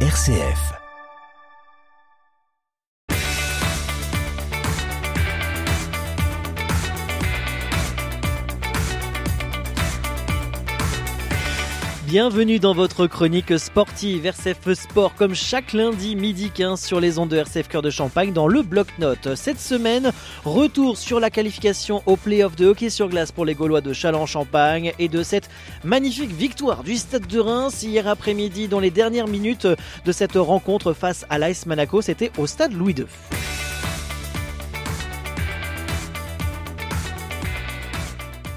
RCF. Bienvenue dans votre chronique sportive RCF Sport comme chaque lundi midi 15 sur les ondes de RCF Cœur de Champagne dans le bloc-notes. Cette semaine, retour sur la qualification au play-off de hockey sur glace pour les Gaulois de Châlons-Champagne et de cette magnifique victoire du Stade de Reims hier après-midi dans les dernières minutes de cette rencontre face à l'AS Monaco. C'était au Stade Louis II.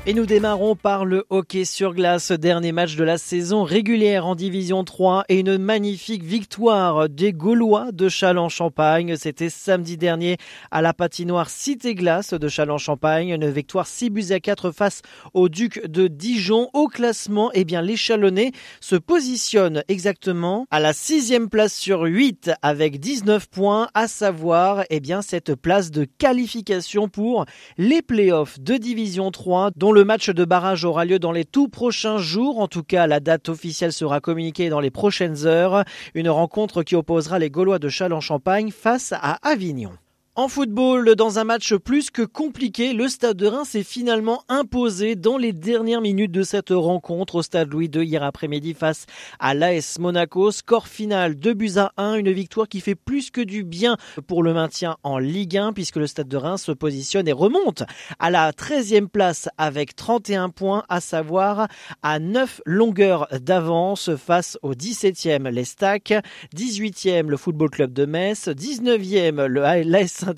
Et nous démarrons par le hockey sur glace, dernier match de la saison régulière en Division 3 et une magnifique victoire des Gaulois de Châlons-Champagne. C'était samedi dernier à la patinoire Cité Glace de Châlons-Champagne. Une victoire 6 buts à 4 face au Duc de Dijon. Au classement, eh bien, les Chalonnais se positionnent exactement à la sixième place sur 8 avec 19 points, à savoir, eh bien, cette place de qualification pour les playoffs de Division 3 dont le le match de barrage aura lieu dans les tout prochains jours. En tout cas, la date officielle sera communiquée dans les prochaines heures. Une rencontre qui opposera les Gaulois de Châlons-Champagne face à Avignon. En football, dans un match plus que compliqué, le Stade de Reims s'est finalement imposé dans les dernières minutes de cette rencontre au Stade Louis II hier après-midi face à l'AS Monaco. Score final 2 buts à 1, une victoire qui fait plus que du bien pour le maintien en Ligue 1 puisque le Stade de Reims se positionne et remonte à la 13e place avec 31 points, à savoir à 9 longueurs d'avance face au 17e l'Estac, 18e le Football Club de Metz, 19e l'AS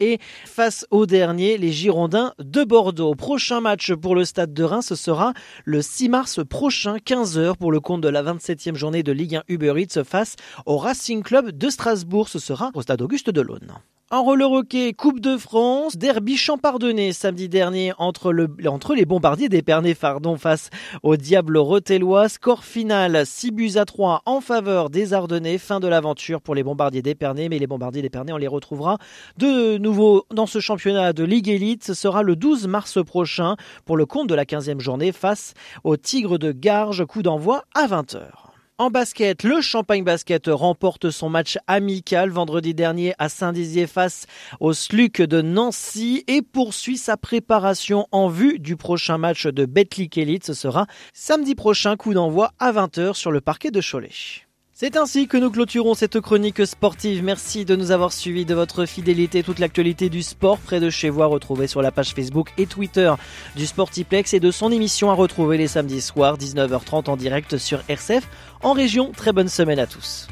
Et face au dernier, les Girondins de Bordeaux. Prochain match pour le Stade de Reims, ce sera le 6 mars prochain, 15h pour le compte de la 27e journée de Ligue 1 Uber Eats face au Racing Club de Strasbourg. Ce sera au Stade Auguste de l'Aune. En roller hockey, Coupe de France, derby champardonné samedi dernier entre, le, entre les bombardiers d'Épernay pardon, face aux Diables Rotellois. Score final 6 buts à 3 en faveur des Ardennais. Fin de l'aventure pour les bombardiers d'Épernay, mais les bombardiers d'Épernay, on les retrouvera de nouveau dans ce championnat de Ligue Elite. Ce sera le 12 mars prochain pour le compte de la 15e journée face aux Tigres de Garges. Coup d'envoi à 20h. En basket, le Champagne Basket remporte son match amical vendredi dernier à Saint-Dizier face au SLUC de Nancy et poursuit sa préparation en vue du prochain match de Betclic Elite. Ce sera samedi prochain, coup d'envoi à 20h sur le parquet de Cholet. C'est ainsi que nous clôturons cette chronique sportive. Merci de nous avoir suivis de votre fidélité. Toute l'actualité du sport près de chez vous à sur la page Facebook et Twitter du Sportiplex et de son émission à retrouver les samedis soirs 19h30 en direct sur RCF en région. Très bonne semaine à tous.